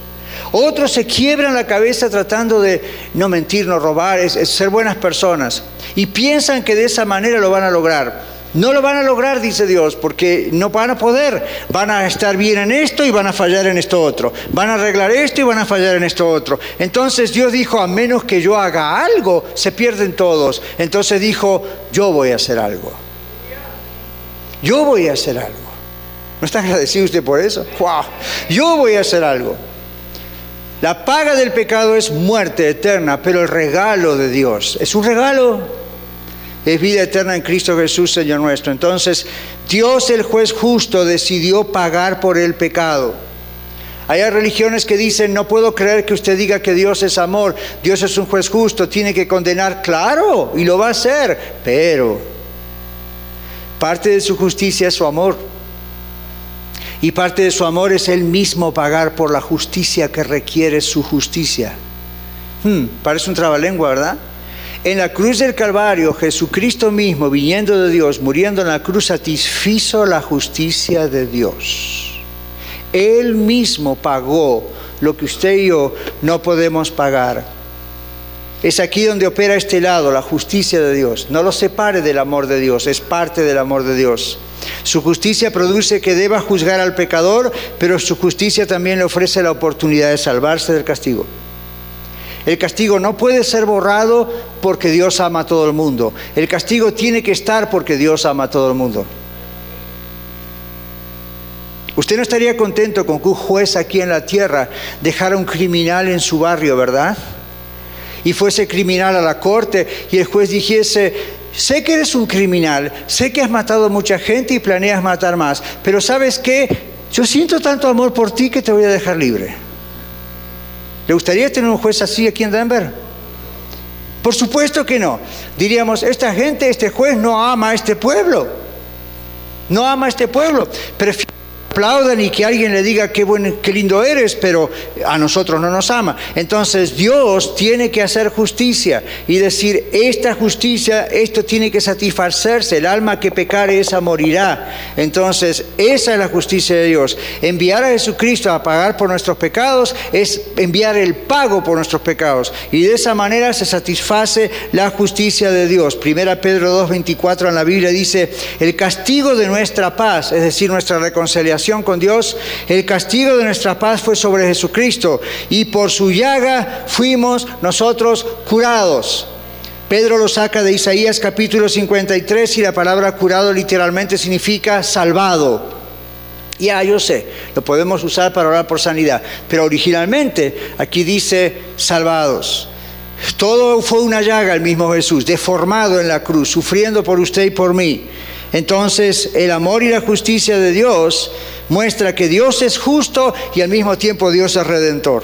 Otros se quiebran la cabeza tratando de no mentir, no robar, es, ser buenas personas. Y piensan que de esa manera lo van a lograr. No lo van a lograr, dice Dios, porque no van a poder. Van a estar bien en esto y van a fallar en esto otro. Van a arreglar esto y van a fallar en esto otro. Entonces Dios dijo, a menos que yo haga algo, se pierden todos. Entonces dijo, yo voy a hacer algo. Yo voy a hacer algo. ¿No está agradecido usted por eso? ¡Wow! Yo voy a hacer algo. La paga del pecado es muerte eterna, pero el regalo de Dios es un regalo. Es vida eterna en Cristo Jesús, Señor nuestro. Entonces, Dios el juez justo decidió pagar por el pecado. Hay religiones que dicen, no puedo creer que usted diga que Dios es amor, Dios es un juez justo, tiene que condenar, claro, y lo va a hacer, pero parte de su justicia es su amor. Y parte de su amor es Él mismo pagar por la justicia que requiere su justicia. Hmm, parece un trabalengua, ¿verdad? En la cruz del Calvario, Jesucristo mismo, viniendo de Dios, muriendo en la cruz, satisfizo la justicia de Dios. Él mismo pagó lo que usted y yo no podemos pagar. Es aquí donde opera este lado, la justicia de Dios. No lo separe del amor de Dios, es parte del amor de Dios. Su justicia produce que deba juzgar al pecador, pero su justicia también le ofrece la oportunidad de salvarse del castigo. El castigo no puede ser borrado porque Dios ama a todo el mundo. El castigo tiene que estar porque Dios ama a todo el mundo. Usted no estaría contento con que un juez aquí en la tierra dejara un criminal en su barrio, ¿verdad? Y fuese criminal a la corte y el juez dijese, sé que eres un criminal, sé que has matado mucha gente y planeas matar más, pero ¿sabes qué? Yo siento tanto amor por ti que te voy a dejar libre. ¿Le gustaría tener un juez así aquí en Denver? Por supuesto que no. Diríamos, esta gente, este juez no ama a este pueblo. No ama a este pueblo. Aplaudan y que alguien le diga qué, buen, qué lindo eres, pero a nosotros no nos ama. Entonces Dios tiene que hacer justicia y decir, esta justicia, esto tiene que satisfacerse, el alma que pecare, esa morirá. Entonces, esa es la justicia de Dios. Enviar a Jesucristo a pagar por nuestros pecados es enviar el pago por nuestros pecados. Y de esa manera se satisface la justicia de Dios. Primera Pedro 2.24 en la Biblia dice, el castigo de nuestra paz, es decir, nuestra reconciliación, con Dios, el castigo de nuestra paz fue sobre Jesucristo y por su llaga fuimos nosotros curados. Pedro lo saca de Isaías capítulo 53 y la palabra curado literalmente significa salvado. Ya, yo sé, lo podemos usar para orar por sanidad, pero originalmente aquí dice salvados. Todo fue una llaga el mismo Jesús, deformado en la cruz, sufriendo por usted y por mí. Entonces el amor y la justicia de Dios muestra que Dios es justo y al mismo tiempo Dios es redentor.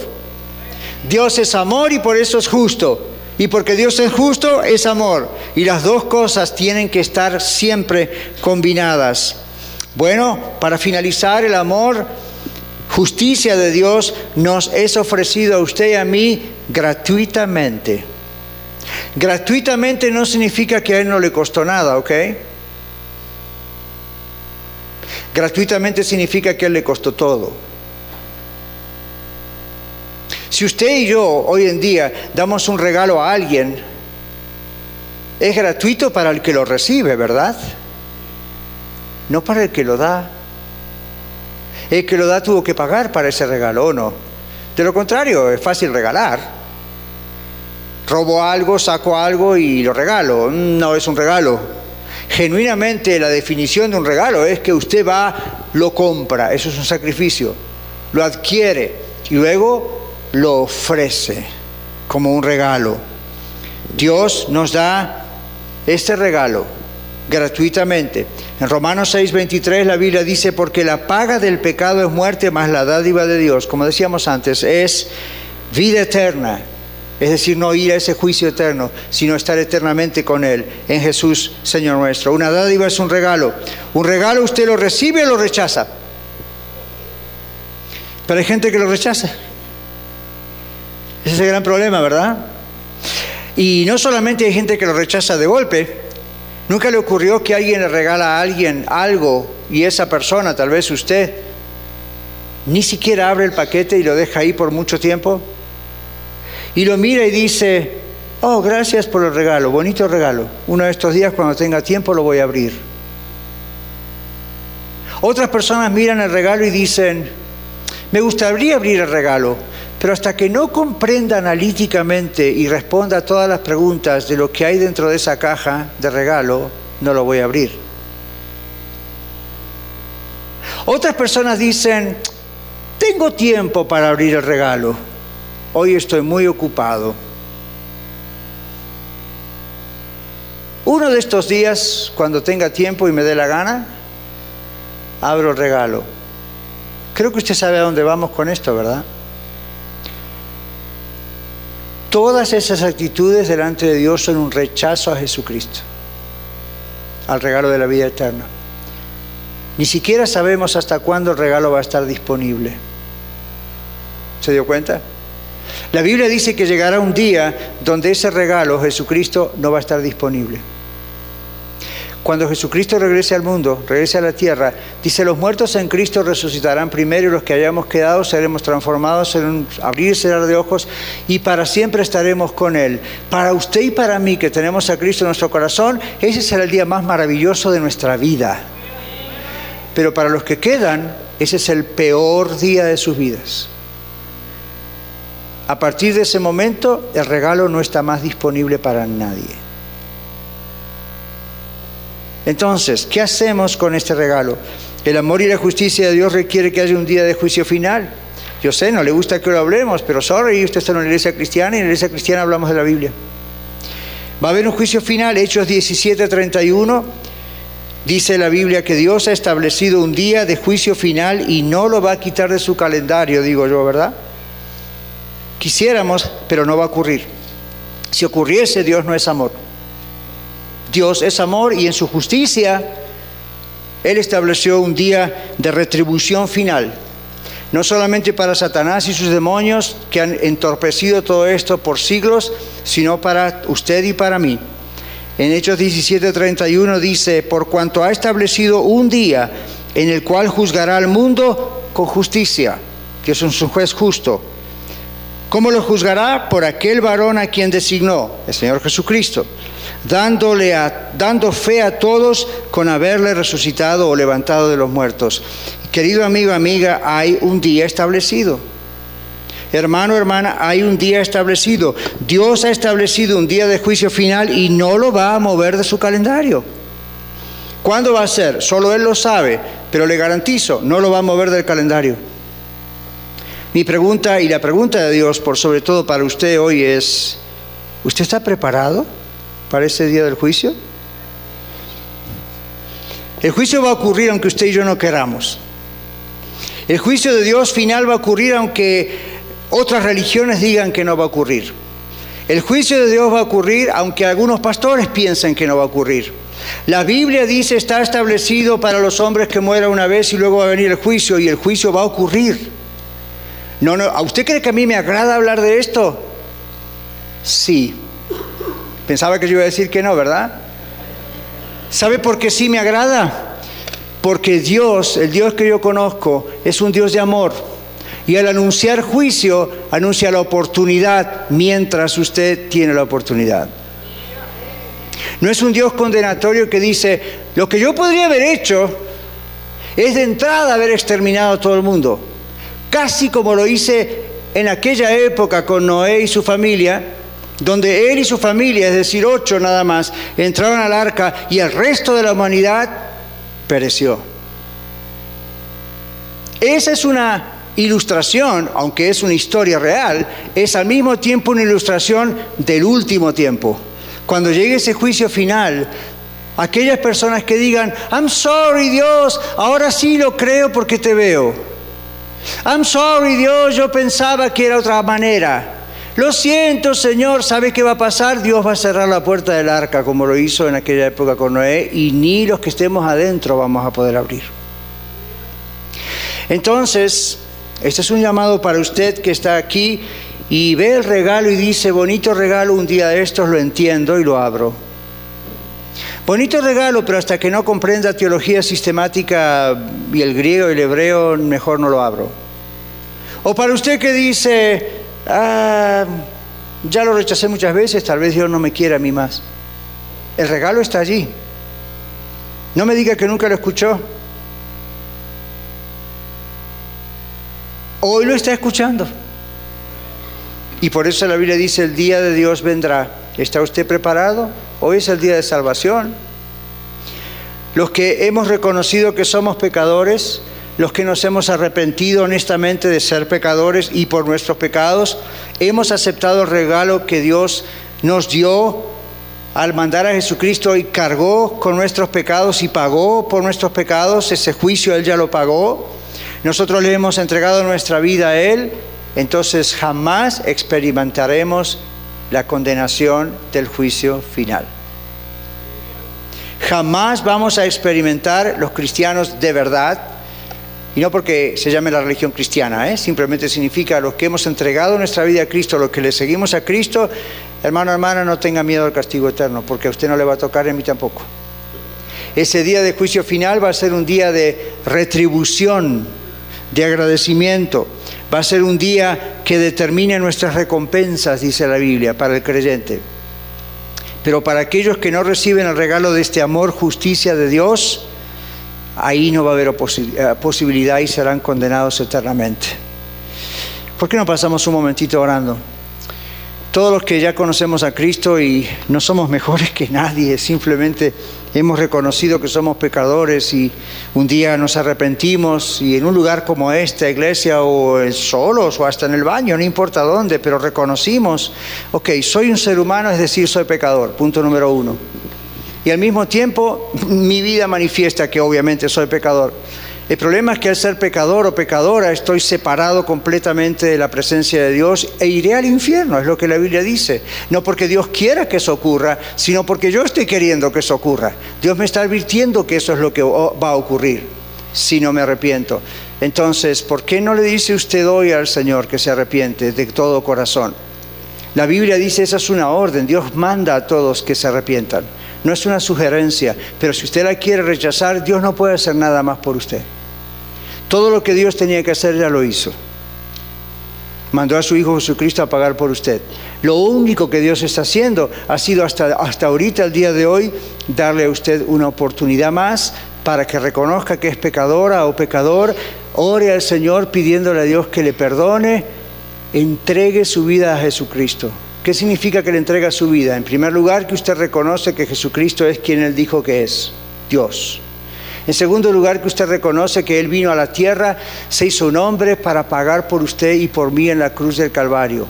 Dios es amor y por eso es justo. Y porque Dios es justo, es amor. Y las dos cosas tienen que estar siempre combinadas. Bueno, para finalizar, el amor, justicia de Dios nos es ofrecido a usted y a mí gratuitamente. Gratuitamente no significa que a Él no le costó nada, ¿ok? Gratuitamente significa que Él le costó todo. Si usted y yo hoy en día damos un regalo a alguien, es gratuito para el que lo recibe, ¿verdad? No para el que lo da. El que lo da tuvo que pagar para ese regalo, ¿o no? De lo contrario, es fácil regalar. Robo algo, saco algo y lo regalo. No es un regalo. Genuinamente la definición de un regalo es que usted va, lo compra, eso es un sacrificio, lo adquiere y luego lo ofrece como un regalo. Dios nos da este regalo gratuitamente. En Romanos 6:23 la Biblia dice, porque la paga del pecado es muerte, más la dádiva de Dios, como decíamos antes, es vida eterna es decir, no ir a ese juicio eterno, sino estar eternamente con Él, en Jesús, Señor nuestro. Una dádiva es un regalo. Un regalo usted lo recibe o lo rechaza. Pero hay gente que lo rechaza. Ese es el gran problema, ¿verdad? Y no solamente hay gente que lo rechaza de golpe, nunca le ocurrió que alguien le regala a alguien algo y esa persona, tal vez usted, ni siquiera abre el paquete y lo deja ahí por mucho tiempo y lo mira y dice, oh, gracias por el regalo, bonito regalo. Uno de estos días cuando tenga tiempo lo voy a abrir. Otras personas miran el regalo y dicen, me gustaría abrir el regalo, pero hasta que no comprenda analíticamente y responda a todas las preguntas de lo que hay dentro de esa caja de regalo, no lo voy a abrir. Otras personas dicen, tengo tiempo para abrir el regalo hoy estoy muy ocupado. Uno de estos días, cuando tenga tiempo y me dé la gana, abro el regalo. Creo que usted sabe a dónde vamos con esto, ¿verdad? Todas esas actitudes delante de Dios son un rechazo a Jesucristo, al regalo de la vida eterna. Ni siquiera sabemos hasta cuándo el regalo va a estar disponible. ¿Se dio cuenta? La Biblia dice que llegará un día donde ese regalo, Jesucristo, no va a estar disponible. cuando Jesucristo regrese al mundo, regrese a la tierra, dice, los muertos en Cristo resucitarán primero y los que hayamos quedado seremos transformados en un abrir y cerrar de ojos y para siempre estaremos con Él. Para usted y para mí que tenemos a Cristo en nuestro corazón, ese será el día más maravilloso de nuestra vida. Pero para los que quedan, ese es el peor día de sus vidas. A partir de ese momento, el regalo no está más disponible para nadie. Entonces, ¿qué hacemos con este regalo? El amor y la justicia de Dios requiere que haya un día de juicio final. Yo sé, no le gusta que lo hablemos, pero sorry, usted está en una iglesia cristiana y en la iglesia cristiana hablamos de la Biblia. Va a haber un juicio final, Hechos 17, 31. Dice la Biblia que Dios ha establecido un día de juicio final y no lo va a quitar de su calendario, digo yo, ¿verdad? Quisiéramos, pero no va a ocurrir. Si ocurriese, Dios no es amor. Dios es amor y en su justicia Él estableció un día de retribución final, no solamente para Satanás y sus demonios que han entorpecido todo esto por siglos, sino para usted y para mí. En Hechos 17:31 dice, por cuanto ha establecido un día en el cual juzgará al mundo con justicia, que es un juez justo. ¿Cómo lo juzgará? Por aquel varón a quien designó, el Señor Jesucristo dándole dando fe a todos con haberle resucitado o levantado de los muertos. Querido amigo, amiga, hay un día establecido. Hermano, hermana, hay un día establecido. Dios ha establecido un día de juicio final y no lo va a mover de su calendario. ¿Cuándo va a ser? Solo Él lo sabe, pero le garantizo, no lo va a mover del calendario. Mi pregunta y la pregunta de Dios, por sobre todo para usted hoy es, ¿usted está preparado? para ese día del juicio? El juicio va a ocurrir aunque usted y yo no queramos. El juicio de Dios final va a ocurrir aunque otras religiones digan que no va a ocurrir. El juicio de Dios va a ocurrir aunque algunos pastores piensen que no va a ocurrir. La Biblia dice está establecido para los hombres que mueran una vez y luego va a venir el juicio y el juicio va a ocurrir. No, no, ¿a usted cree que a mí me agrada hablar de esto? Sí, Pensaba que yo iba a decir que no, ¿verdad? ¿Sabe por qué sí me agrada? Porque Dios, el Dios que yo conozco, es un Dios de amor. Y al anunciar juicio, anuncia la oportunidad mientras usted tiene la oportunidad. No es un Dios condenatorio que dice, lo que yo podría haber hecho es de entrada haber exterminado a todo el mundo. Casi como lo hice en aquella época con Noé y su familia, donde él y su familia, es decir, ocho nada más, entraron al arca y el resto de la humanidad pereció. Esa es una ilustración, aunque es una historia real, es al mismo tiempo una ilustración del último tiempo. Cuando llegue ese juicio final, aquellas personas que digan, I'm sorry Dios, ahora sí lo creo porque te veo. I'm sorry Dios, yo pensaba que era otra manera. Lo siento, Señor, ¿sabe qué va a pasar? Dios va a cerrar la puerta del arca como lo hizo en aquella época con Noé y ni los que estemos adentro vamos a poder abrir. Entonces, este es un llamado para usted que está aquí y ve el regalo y dice, bonito regalo, un día de estos lo entiendo y lo abro. Bonito regalo, pero hasta que no comprenda teología sistemática y el griego y el hebreo, mejor no lo abro. O para usted que dice, ah, ya lo rechacé muchas veces, tal vez Dios no me quiera a mí más. El regalo está allí. No me diga que nunca lo escuchó. Hoy lo está escuchando. Y por eso la Biblia dice, el día de Dios vendrá. ¿Está usted preparado? Hoy es el día de salvación. Los que hemos reconocido que somos pecadores, los que nos hemos arrepentido honestamente de ser pecadores y por nuestros pecados, hemos aceptado el regalo que Dios nos dio al mandar a Jesucristo y cargó con nuestros pecados y pagó por nuestros pecados, ese juicio Él ya lo pagó, nosotros le hemos entregado nuestra vida a Él, entonces jamás experimentaremos la condenación del juicio final. Jamás vamos a experimentar los cristianos de verdad y no porque se llame la religión cristiana, ¿eh? simplemente significa los que hemos entregado nuestra vida a Cristo, los que le seguimos a Cristo, hermano, hermana, no tenga miedo al castigo eterno, porque a usted no le va a tocar, a mí tampoco. Ese día de juicio final va a ser un día de retribución, de agradecimiento. Va a ser un día que determine nuestras recompensas, dice la Biblia, para el creyente. Pero para aquellos que no reciben el regalo de este amor, justicia de Dios, ahí no va a haber eh, posibilidad y serán condenados eternamente. ¿Por qué no pasamos un momentito orando? Todos los que ya conocemos a Cristo y no somos mejores que nadie, simplemente hemos reconocido que somos pecadores y un día nos arrepentimos y en un lugar como esta iglesia o solos o hasta en el baño, no importa dónde, pero reconocimos, ok, soy un ser humano, es decir, soy pecador, punto número uno. Y al mismo tiempo mi vida manifiesta que obviamente soy pecador. El problema es que al ser pecador o pecadora estoy separado completamente de la presencia de Dios e iré al infierno, es lo que la Biblia dice. No porque Dios quiera que eso ocurra, sino porque yo estoy queriendo que eso ocurra. Dios me está advirtiendo que eso es lo que va a ocurrir si no me arrepiento. Entonces, ¿por qué no le dice usted hoy al Señor que se arrepiente de todo corazón? La Biblia dice, esa es una orden, Dios manda a todos que se arrepientan. No es una sugerencia, pero si usted la quiere rechazar, Dios no puede hacer nada más por usted. Todo lo que Dios tenía que hacer ya lo hizo. Mandó a su Hijo Jesucristo a pagar por usted. Lo único que Dios está haciendo ha sido hasta, hasta ahorita, el día de hoy, darle a usted una oportunidad más para que reconozca que es pecadora o pecador, ore al Señor pidiéndole a Dios que le perdone, entregue su vida a Jesucristo. ¿Qué significa que le entrega su vida? En primer lugar, que usted reconoce que Jesucristo es quien Él dijo que es, Dios. En segundo lugar, que usted reconoce que Él vino a la tierra, se hizo un hombre para pagar por usted y por mí en la cruz del Calvario.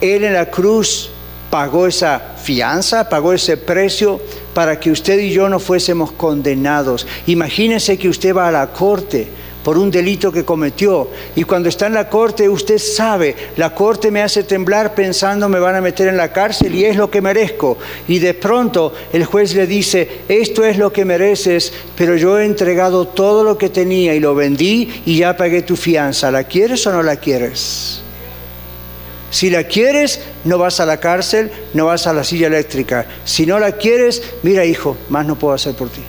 Él en la cruz pagó esa fianza, pagó ese precio para que usted y yo no fuésemos condenados. Imagínese que usted va a la corte por un delito que cometió. Y cuando está en la corte, usted sabe, la corte me hace temblar pensando me van a meter en la cárcel y es lo que merezco. Y de pronto el juez le dice, esto es lo que mereces, pero yo he entregado todo lo que tenía y lo vendí y ya pagué tu fianza. ¿La quieres o no la quieres? Si la quieres, no vas a la cárcel, no vas a la silla eléctrica. Si no la quieres, mira hijo, más no puedo hacer por ti.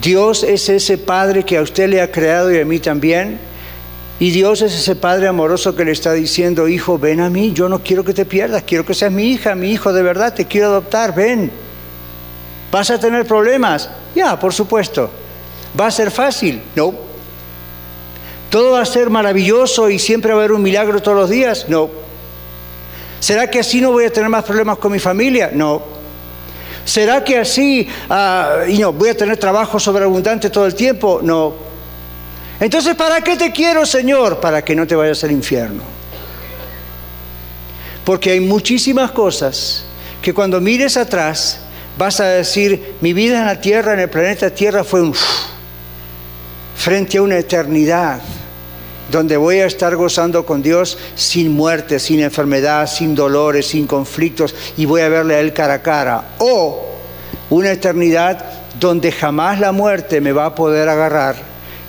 Dios es ese Padre que a usted le ha creado y a mí también. Y Dios es ese Padre amoroso que le está diciendo, hijo, ven a mí, yo no quiero que te pierdas, quiero que seas mi hija, mi hijo de verdad, te quiero adoptar, ven. ¿Vas a tener problemas? Ya, por supuesto. ¿Va a ser fácil? No. ¿Todo va a ser maravilloso y siempre va a haber un milagro todos los días? No. ¿Será que así no voy a tener más problemas con mi familia? No. ¿Será que así ah, voy a tener trabajo sobreabundante todo el tiempo? No. Entonces, ¿para qué te quiero, Señor? Para que no te vayas al infierno. Porque hay muchísimas cosas que cuando mires atrás vas a decir, mi vida en la Tierra, en el planeta Tierra fue un... frente a una eternidad donde voy a estar gozando con Dios sin muerte, sin enfermedad, sin dolores, sin conflictos, y voy a verle a Él cara a cara. O una eternidad donde jamás la muerte me va a poder agarrar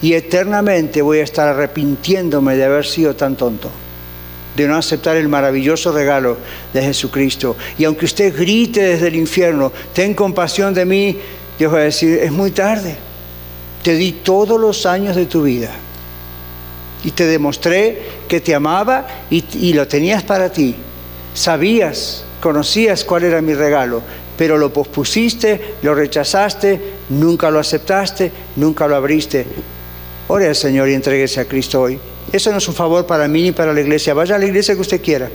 y eternamente voy a estar arrepintiéndome de haber sido tan tonto, de no aceptar el maravilloso regalo de Jesucristo. Y aunque usted grite desde el infierno, ten compasión de mí, Dios va a decir, es muy tarde. Te di todos los años de tu vida y te demostré que te amaba y, lo tenías para ti. Sabías, conocías cuál era mi regalo, pero lo pospusiste, lo rechazaste, nunca lo aceptaste, nunca lo abriste. Ore al Señor y entreguese a Cristo hoy. Eso no es un favor para mí ni para la iglesia. Vaya a la iglesia que usted quiera.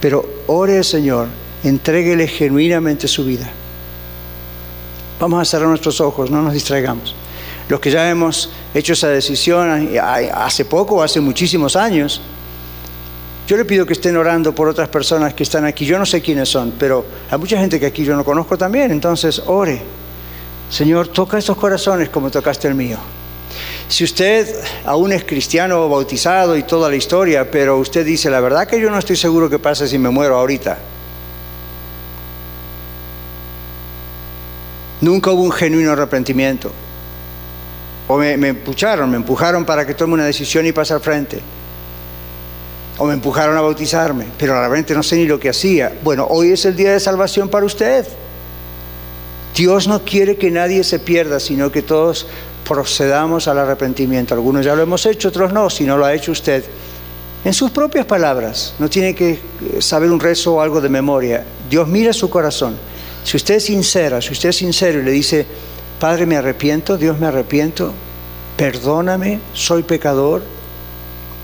Pero ore al Señor, entréguele genuinamente su vida. Vamos a cerrar nuestros ojos, no nos distraigamos los que ya hemos hecho esa decisión hace poco o hace muchísimos años, yo le pido que estén orando por otras personas que están aquí. Yo no sé quiénes son, pero hay mucha gente que aquí yo no conozco también. Entonces, ore. Señor, toca esos corazones como tocaste el mío. Si usted aún es cristiano bautizado y toda la historia, pero usted dice, la verdad que yo no estoy seguro que pase si me muero ahorita. Nunca hubo un genuino arrepentimiento. O me, empujaron, me empujaron para que tome una decisión y pase al frente. O me empujaron a bautizarme, pero realmente no sé ni lo que hacía. Bueno, hoy es el día de salvación para usted. Dios no quiere que nadie se pierda, sino que todos procedamos al arrepentimiento. Algunos ya lo hemos hecho, otros no, si no lo ha hecho usted. En sus propias palabras, no tiene que saber un rezo o algo de memoria. Dios mira su corazón. Si usted es sincera, si usted es sincero y le dice, Padre, me arrepiento, Dios me arrepiento, perdóname, soy pecador,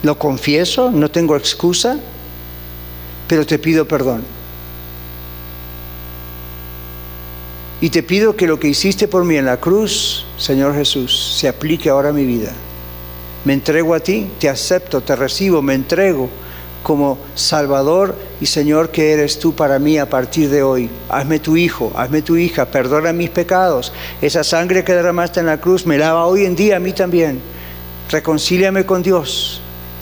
lo confieso, no tengo excusa, pero te pido perdón. Y te pido que lo que hiciste por mí en la cruz, Señor Jesús, se aplique ahora a mi vida. Me entrego a ti, te acepto, te recibo, me entrego como Salvador y Señor que eres tú para mí a partir de hoy. Hazme tu hijo, hazme tu hija, perdona mis pecados. Esa sangre que derramaste en la cruz me lava hoy en día a mí también. Reconcíliame con Dios.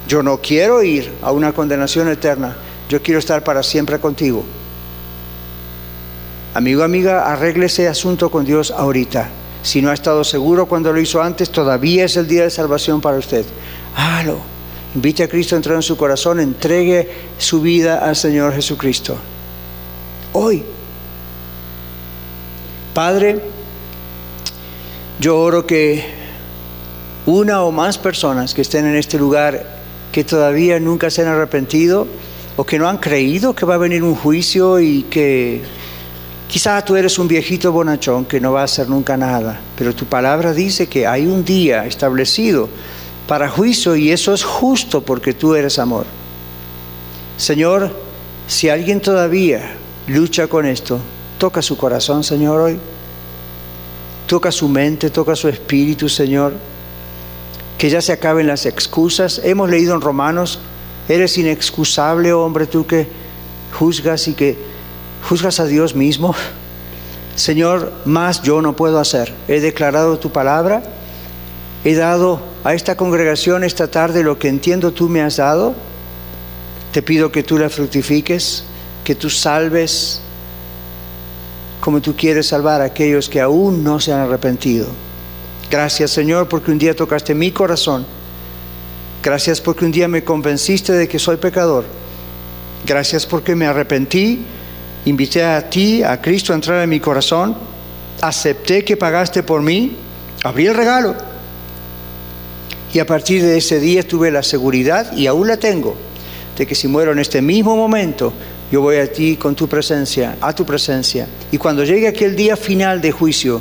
Yo no quiero ir a una condenación eterna, yo quiero estar para siempre contigo. Amigo, amiga, arregle ese asunto con Dios ahorita. Si no ha estado seguro cuando lo hizo antes, todavía es el día de salvación para usted. Hágalo. Invite a Cristo a entrar en su corazón, entregue su vida al Señor Jesucristo. Hoy. Padre, yo oro que una o más personas que estén en este lugar que todavía nunca se han arrepentido o que no han creído que va a venir un juicio y que quizás tú eres un viejito bonachón que no va a hacer nunca nada, pero tu palabra dice que hay un día establecido para juicio y eso es justo porque tú eres amor. Señor, si alguien todavía lucha con esto, toca su corazón, Señor, hoy. Toca su mente, toca su espíritu, Señor. Que ya se acaben las excusas. Hemos leído en Romanos, eres inexcusable, hombre, tú que juzgas y que juzgas a Dios mismo. Señor, más yo no puedo hacer. He declarado tu palabra, he dado a esta congregación esta tarde lo que entiendo tú me has dado. Te pido que tú la fructifiques, que tú salves como tú quieres salvar a aquellos que aún no se han arrepentido. Gracias Señor porque un día tocaste mi corazón. Gracias porque un día me convenciste de que soy pecador. Gracias porque me arrepentí, invité a ti, a Cristo a entrar en mi corazón, acepté que pagaste por mí, abrí el regalo y a partir de ese día tuve la seguridad, y aún la tengo, de que si muero en este mismo momento, yo voy a ti con tu presencia, a tu presencia. Y cuando llegue aquel día final de juicio,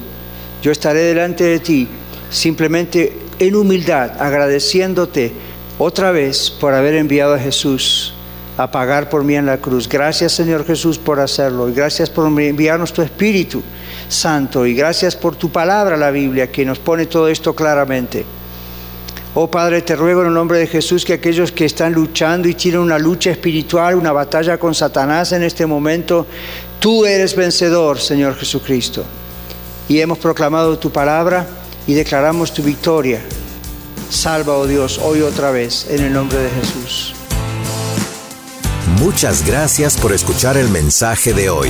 yo estaré delante de ti simplemente en humildad, agradeciéndote otra vez por haber enviado a Jesús a pagar por mí en la cruz. Gracias Señor Jesús por hacerlo y gracias por enviarnos tu Espíritu Santo y gracias por tu palabra, la Biblia, que nos pone todo esto claramente. Oh Padre, te ruego en el nombre de Jesús que aquellos que están luchando y tienen una lucha espiritual, una batalla con Satanás en este momento, tú eres vencedor, Señor Jesucristo. Y hemos proclamado tu palabra y declaramos tu victoria. Salva, oh Dios, hoy otra vez, en el nombre de Jesús. Muchas gracias por escuchar el mensaje de hoy.